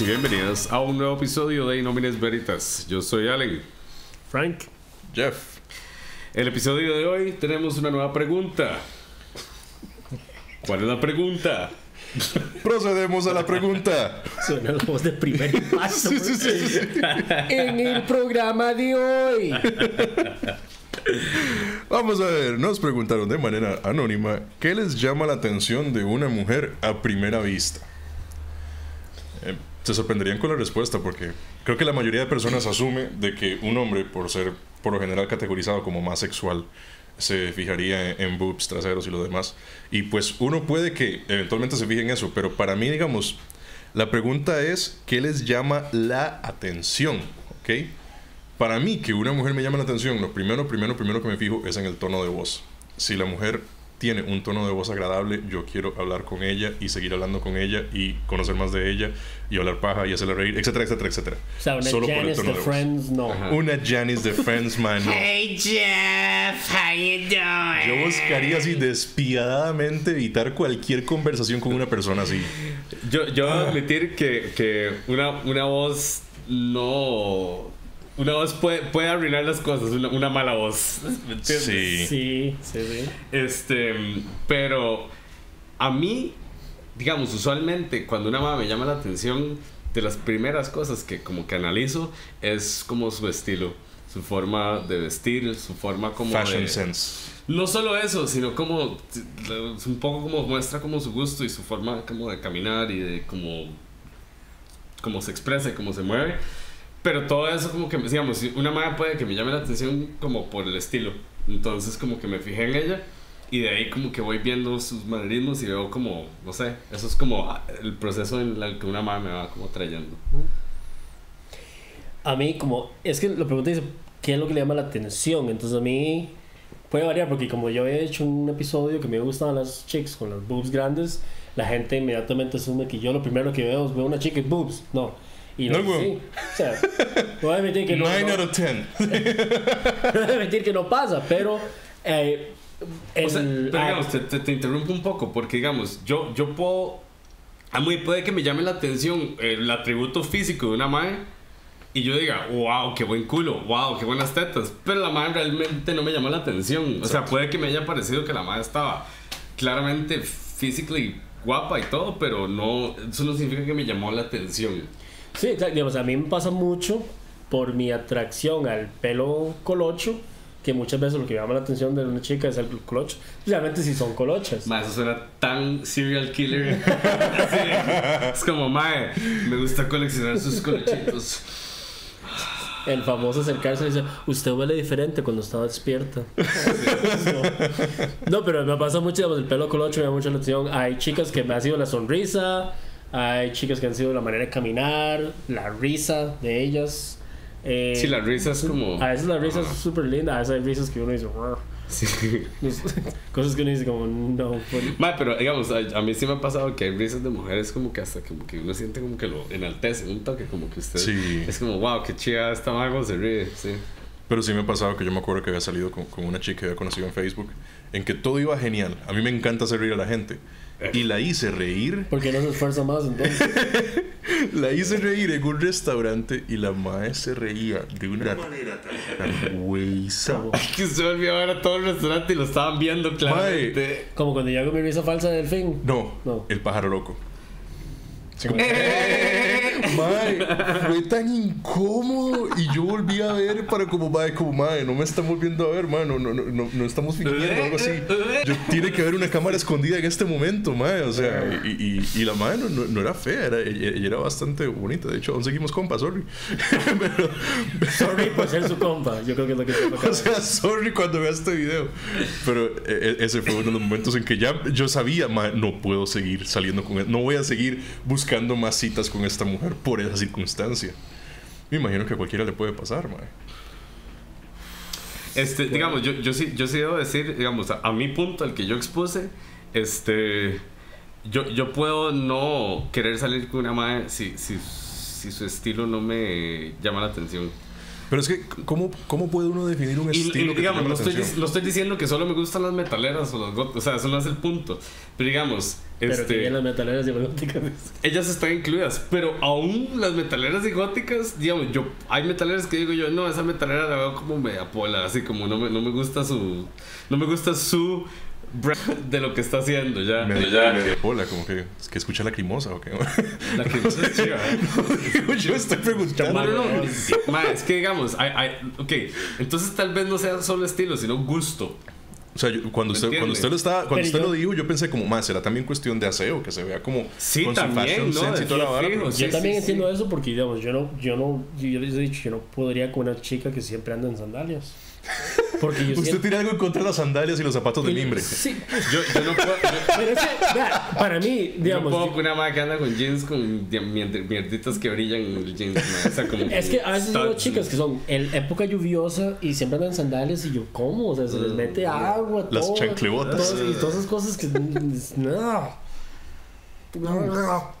bienvenidos y bienvenidas a un nuevo episodio de Inomines Veritas. Yo soy Allen. Frank. Jeff. El episodio de hoy tenemos una nueva pregunta. ¿Cuál es la pregunta? Procedemos a la pregunta. Suena la voz de primer paso. Sí, sí, sí, sí. En el programa de hoy. Vamos a ver, nos preguntaron de manera anónima qué les llama la atención de una mujer a primera vista. Se sorprenderían con la respuesta porque creo que la mayoría de personas asume de que un hombre, por ser por lo general categorizado como más sexual, se fijaría en, en boobs, traseros y lo demás. Y pues uno puede que eventualmente se fije en eso, pero para mí, digamos, la pregunta es, ¿qué les llama la atención? ¿Ok? Para mí, que una mujer me llama la atención, lo primero, primero, primero que me fijo es en el tono de voz. Si la mujer tiene un tono de voz agradable, yo quiero hablar con ella y seguir hablando con ella y conocer más de ella y hablar paja y hacerla reír, etcétera, etcétera, etcétera. O sea, una Solo por el Janice tono de de voz. Friends, no. Una Janice de Friends, man. no. Hey Jeff, how you doing? Yo buscaría así despiadadamente evitar cualquier conversación con una persona así. Yo, yo voy a admitir que, que una, una voz no. Una voz puede, puede arruinar las cosas, una, una mala voz. ¿Me entiendes? Sí. Sí, sí, sí. Este, pero a mí, digamos, usualmente cuando una mamá me llama la atención, de las primeras cosas que como que analizo es como su estilo, su forma de vestir, su forma como Fashion de... sense. No solo eso, sino como un poco como muestra como su gusto y su forma como de caminar y de como cómo se expresa y cómo se mueve. Pero todo eso como que, digamos, una madre puede que me llame la atención como por el estilo. Entonces como que me fijé en ella y de ahí como que voy viendo sus manerismos y veo como, no sé, eso es como ah, el proceso en el que una madre me va como trayendo. A mí, como. Es que la pregunta dice: ¿qué es lo que le llama la atención? Entonces, a mí. Puede variar, porque como yo he hecho un episodio que me gustaban las chicas con las boobs grandes, la gente inmediatamente asume que yo lo primero que veo es veo una chica y boobs. No. Y no, No, así. O sea, no voy a admitir que no. 9 no- out of 10. no voy a admitir que no pasa, pero. eh, O sea, el- pero ah, digamos, te, te, te interrumpo un poco porque digamos, yo, yo puedo... A mí puede que me llame la atención el atributo físico de una madre y yo diga, wow, qué buen culo, wow, qué buenas tetas, pero la madre realmente no me llamó la atención. O sea, puede que me haya parecido que la madre estaba claramente physically guapa y todo, pero no, eso no significa que me llamó la atención. Sí. Digamos, a mí me pasa mucho por mi atracción al pelo colocho, que muchas veces lo que llama la atención de una chica es el colocho, especialmente si son colochas. Mae, eso suena tan serial killer. Así, es como, mae, me gusta coleccionar sus colochitos. El famoso acercarse y dice, usted huele diferente cuando estaba despierta. no, pero me pasa mucho, digamos, el pelo colocho me llama mucho la atención. Hay chicas que me ha sido la sonrisa, hay chicas que han sido la manera de caminar, la risa de ellas. Eh, Sí, la risa es como... A veces la risa es súper linda, a veces hay risas que uno dice, "Ruh". Sí. cosas que uno dice como, no. pues". Mae, pero digamos, a, a mí sí me ha pasado que hay risas de mujeres como que hasta como que uno siente como que lo enaltece un toque, como que usted... Sí. Es como, wow, qué chida esta mago se ríe, sí. Pero sí me ha pasado que yo me acuerdo que había salido con, con una chica que había conocido en Facebook, en que todo iba genial. A mí me encanta hacer reír a la gente. Y la hice reír. ¿Por qué no se esfuerza más entonces? La hice reír en un restaurante y la madre se reía de una manera tan güeyza. Que usted volvió a ver a todo el restaurante y lo estaban viendo claramente. Como cuando yo hago mi risa falsa del fin. No, No. el pájaro loco. Como, Mae, fue tan incómodo y yo volví a ver para como mae, como mae, no me están volviendo a ver, mae, no, no, no, no, no estamos fingiendo algo así. Yo, tiene que haber una cámara escondida en este momento, mae, o sea, y, y, y la mae no, no, no era fea, era, ella, era bastante bonita, de hecho, aún seguimos compas, sorry. Pero, Sorry por ser su compa. Yo creo que es lo que te o sea, sorry cuando vea este video. Pero eh, eh, ese fue uno de los momentos en que ya yo sabía, "Mae, no puedo seguir saliendo con él. No voy a seguir buscando más citas con esta mujer por esa circunstancia. Me imagino que a cualquiera le puede pasar, mae. Este, digamos, yo, yo sí, yo sí debo decir, digamos, a, a mi punto, al que yo expuse, este, yo, yo puedo no querer salir con una madre si, si, si su estilo no me llama la atención. Pero es que, ¿cómo, cómo puede uno definir un Y, estilo y, que te digamos, no la estoy, atención? dic- no estoy diciendo que solo me gustan las metaleras o los goth, o sea, eso no es el punto. Pero digamos, Pero Este, que bien las metaleras y góticas. ellas están incluidas, pero aún las metaleras y góticas, digamos, yo hay metaleras que digo yo, no, esa metalera la veo como media pola, así como no me, no me gusta su no me gusta su brand de lo que está haciendo ya. Medio, ya medio pola, como que, es que escucha lacrimosa o qué. la que es chiva. yo estoy preguntando. No, no, no. Ma, es que digamos, hay, hay, ok, entonces tal vez no sea solo estilo, sino gusto. O sea, yo- cuando, ¿Me usted, cuando usted lo estaba, cuando Pero usted yo- lo dijo, yo pensé como, más, será también cuestión de aseo, que se vea como Sí, con su también, fashion ¿no? sense y toda la vara. pero- sí, yo también entiendo eso porque, digamos, yo no, yo no, yo les he dicho, yo no podría con una chica que siempre anda en sandalias. Porque yo Usted siento- tiene algo en contra de las sandalias y los zapatos de mimbre. Sí, Yo, yo no puedo. yo- pero es que, vea, para mí, no digamos, puedo con una madre que anda con jeans con di- mierd- mierditas que brillan en el jeans. ma. O sea, como es que a veces veo chicas que son en época lluviosa y siempre andan en sandalias y yo, ¿cómo? O sea, se les mete agua, Las todo, chanclebotas. todo- y todas esas cosas que. No. No.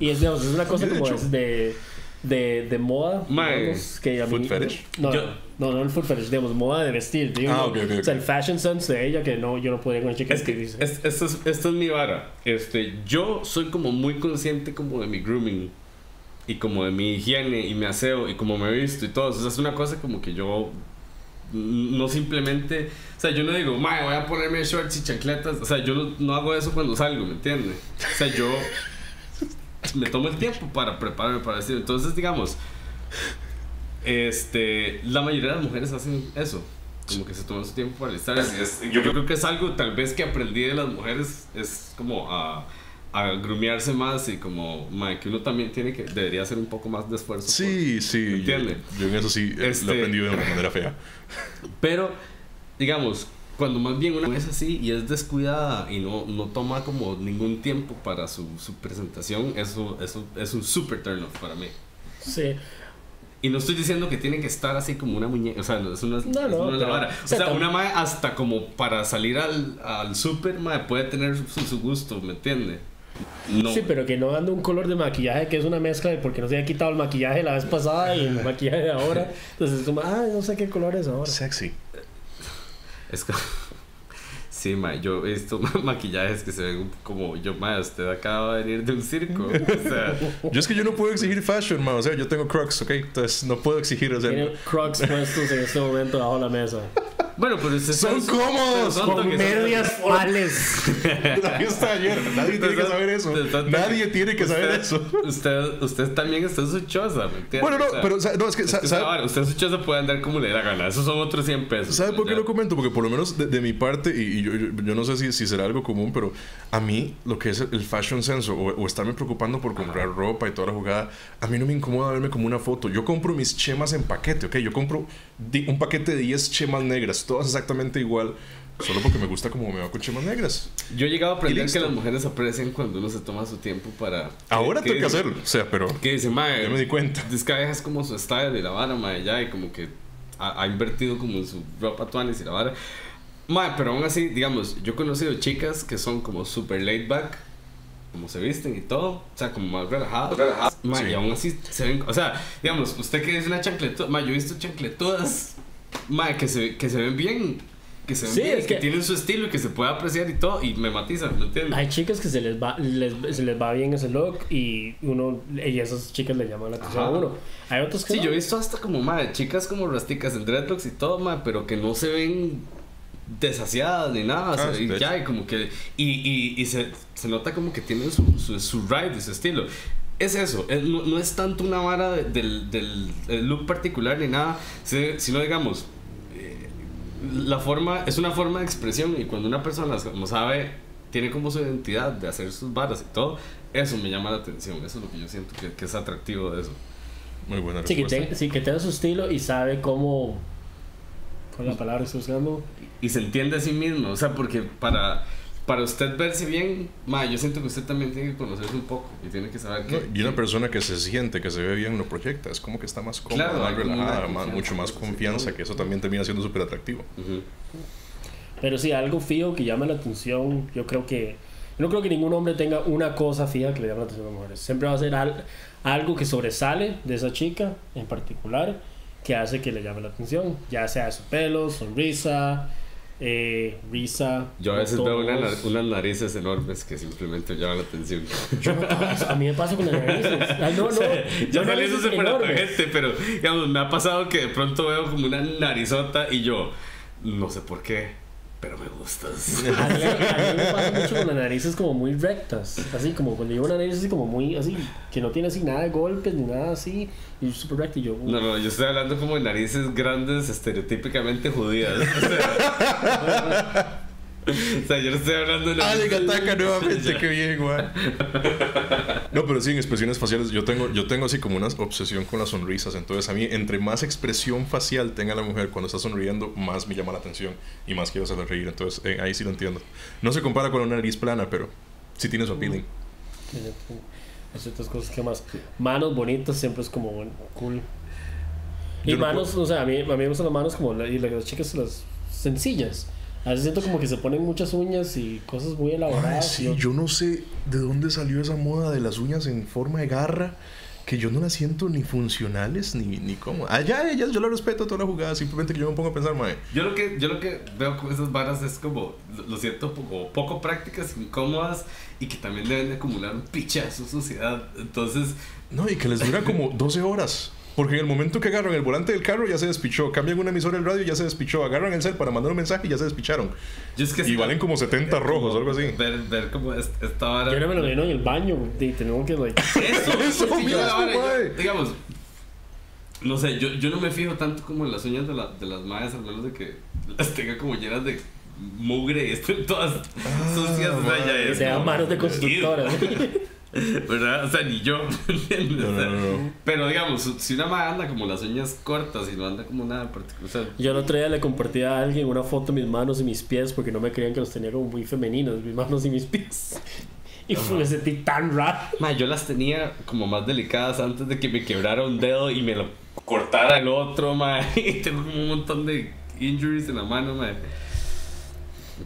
Y es, digamos, es una cosa De como de, de, de moda. Mae. digamos, que a mí, Foot fetish. No, Yo- no, no el foot fetish, digamos, moda de vestir. digo, Ah, ok, ok, O sea, el fashion sense de ella que no, yo no podría con chicas Es que que dicen. es- esto, es, esto es mi vara. Este, yo soy como muy consciente como de mi grooming y como de mi higiene y mi aseo y como me he visto y todo. O sea, es una cosa como que yo no simplemente, o sea, yo no digo, "Mae, voy a ponerme shorts y chancletas." O sea, yo no, no hago eso cuando salgo, ¿me entiendes? O sea, yo me tomo el tiempo para prepararme para vestir. Entonces, digamos, este, la mayoría de las mujeres hacen eso. Como que se toman su tiempo para alistarse. Es- yo creo que es algo tal vez que aprendí de las mujeres, es como a, a grumearse más y como mae, que uno también tiene que, debería hacer un poco más de esfuerzo. Sí, sí. Yo, entiende? yo en eso sí Este- lo he aprendido de una manera fea. por- Pero, digamos, cuando más bien una es así y es descuidada y no, no toma como ningún tiempo para su, su presentación, eso, eso es un super turn off para mí. Sí. Y no estoy diciendo que tiene que estar así como una muñeca, o sea, no es una, No, es no, una pero- vara. o sea, una madre hasta como para salir al, al super, madre, puede tener su, su gusto, ¿me entiende? No. Sí, pero que no anda un color de maquillaje que es una mezcla de porque no se había quitado el maquillaje la vez pasada y el maquillaje de ahora. Entonces es como, ay, no sé qué color es ahora. Sexy. Es que... Sí, ma, yo he visto maquillajes que se ven como yo, ma, usted acaba de venir de un circo. O sea, Yo es que yo no puedo exigir fashion, man. O sea, yo tengo crocs, ¿ok? Entonces no puedo exigir, o sea... Tiene crocs puestos en este momento bajo la mesa. Bueno, pero usted Son cómodos, son Con son medias fales. La fiesta de ayer. Nadie tiene que saber eso. Nadie tiene que saber eso. Usted, usted también está en su choza. Bueno, no, O sea, pero o sea, no, es que, es sa- que, ¿sabe, ahora, usted en su choza puede andar como le dé la gana. Esos son otros 100 pesos. ¿sabe por qué Ya. lo comento? Porque por lo menos de, de mi parte, y, y yo, yo, yo no sé si, si será algo común, pero a mí lo que es el fashion sense o, o estarme preocupando por comprar ropa y toda la jugada, a mí no me incomoda verme como una foto. Yo compro mis chemas en paquete, ¿ok? Yo compro un paquete de 10 chemas negras, todas exactamente igual, solo porque me gusta como me va con chemas negras. Yo he llegado a aprender que las mujeres aprecian cuando uno se toma su tiempo para. Ahora tengo que hacerlo, o sea, pero Que dice, mae. ya me di cuenta. Es que es como su style y la vara, mae, ya, y como que ha, ha invertido como en su ropa tuanis y la vara. Mae, pero aún así, digamos, yo he conocido chicas que son como super laid back, como se visten y todo, o sea, como más relajadas. Mae, Sí. y aún así se ven, o sea, digamos, usted que es una chancletuda, mae, yo he visto chancletudas, mae, que se, que se ven bien. Que se ven Sí, bien, es que, que- tienen su estilo y que se puede apreciar y todo, y me matizan, ¿me entiendes? Hay chicas que se les va, les, se les va bien ese look y uno y esas chicas le llaman la atención Ajá. a uno. Hay otros que Sí, no. yo he visto hasta como, madre, chicas como rasticas en dreadlocks y todo, madre, pero que no se ven desasiadas ni nada. o sea, Ah, y ya, y como que. Y, y, y se, se nota como que tienen su, su, su ride su estilo. Es eso, es- no, no es tanto una vara de- del, del, del look particular ni nada, si- sino digamos. Eh, La forma es una forma de expresión y cuando una persona como sabe, tiene como su identidad de hacer sus varas y todo, eso me llama la atención. Eso es lo que yo siento que, que es atractivo de eso. Muy buena Sí, que, respuesta. te- sí, que tenga su estilo y sabe cómo. ¿Cuál es la palabra que estoy buscando? y se entiende a sí mismo. O sea, porque para, para usted verse bien, ma, yo siento que usted también tiene que conocerse un poco y tiene que saber que. No, y una persona que se siente, que se ve bien, lo proyecta. Es como que está más cómoda, Claro, más relajada, más- mucho más confianza, que eso también termina siendo súper atractivo. Ujú. Pero sí, algo fijo que llama la atención. Yo creo que. Yo no creo que ningún hombre tenga una cosa fija que le llame la atención a las mujeres. Siempre va a ser al- algo que sobresale de esa chica en particular que hace que le llame la atención. Ya sea su pelo, sonrisa, eh, risa. Yo a veces veo una unas narices enormes que simplemente llaman la atención. Yo a mí me pasa con las narices. Ah, no, no. Ya no salí narices eso tangente, pero digamos, me ha pasado que de pronto veo como una narizota y yo, no sé por qué, pero me gustas. A mí, a mí me pasa mucho con las narices como muy rectas. Así como cuando llevo una nariz así como muy así, que no tiene así nada de golpes ni nada así. Y súper recta y yo. No, no, yo estoy hablando como de narices grandes, estereotípicamente judías. O sea, o sea, yo no estoy hablando de Alec narices- ataca nuevamente, qué bien, güey. No, pero sí, en expresiones faciales, yo tengo, yo tengo así como una obsesión con las sonrisas. Entonces, a mí, entre más expresión facial tenga la mujer cuando está sonriendo, más me llama la atención y más quiero hacerla reír. Entonces, eh, ahí sí lo entiendo. No se compara con una nariz plana, pero sí tiene su appealing. Hay ciertas cosas que más. Manos bonitas siempre es como cool. Y Yo no manos, o sea, a mí, a mí me gustan las manos como la- y las chicas las sencillas. A veces siento como que se ponen muchas uñas y cosas muy Ay, elaboradas. sí, y yo- yo no sé de dónde salió esa moda de las uñas en forma de garra. Que yo no las siento ni funcionales ni, ni cómodas. Allá ellas, yo la respeto toda la jugada. Simplemente que yo me pongo a pensar, mae. Yo lo que, yo lo que veo con esas varas es como, lo- siento, poco, poco prácticas, incómodas y que también deben de acumular un pichazo de suciedad. Entonces, No, y que les dura como 12 horas. Porque en el momento que agarran el volante del carro ya se despichó. Cambian una emisora del radio ya se despichó. Agarran el cel para mandar un mensaje y ya se despicharon. yo es que Y valen como 70 rojos o algo así. Ver, ver como es- esta vara. Yo no me lo vino en el baño y tenemos que, like, Eso, Eso es que yo mismo, yo- digamos, no sé, yo, yo no me fijo tanto como en las uñas de, la- de las madres, al menos de que las tenga como llenas de mugre y estén todas sucias. o sea, ya es manos de constructora. ¿Verdad? O sea, ni yo. No, O sea, no, no, no. Pero digamos, si una madre anda como las uñas cortas y no anda como nada en particular. O sea, Yo el otro día le compartí a alguien una foto de mis manos y mis pies porque no me creían que los tenía como muy femeninos, mis manos y mis pies. Y fue- me sentí tan raro. Ma, yo las tenía como más delicadas antes de que me quebrara un dedo y me lo cortara el otro, ma. Y tengo como un montón de injuries en la mano, ma.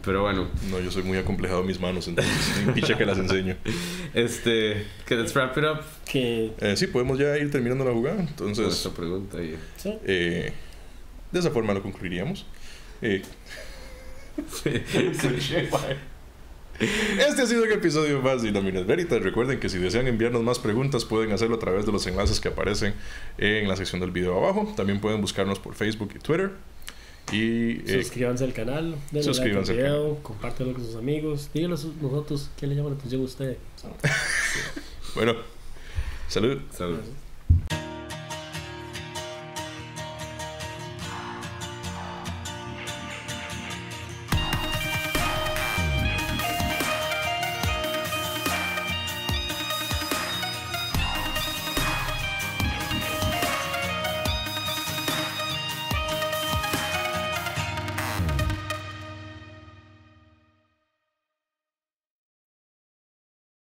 Pero bueno, No, yo soy muy acomplejado en mis manos, entonces picha que las enseño. este, que let's wrap it up Que, Eh, sí, podemos ya ir terminando la jugada. Entonces, esta pregunta. Y, sí. eh, de esa forma lo concluiríamos. Eh, Este ha sido el episodio más de Nóminas Veritas. Recuerden que si desean enviarnos más preguntas pueden hacerlo a través de los enlaces que aparecen en la sección del video abajo. También pueden buscarnos por Facebook y Twitter. Y eh, Suscríbanse al canal, denle suscríbanse like al video, compártelo con sus amigos. Díganlo a sus- nosotros qué le llama la atención a usted. bueno, salud. salud.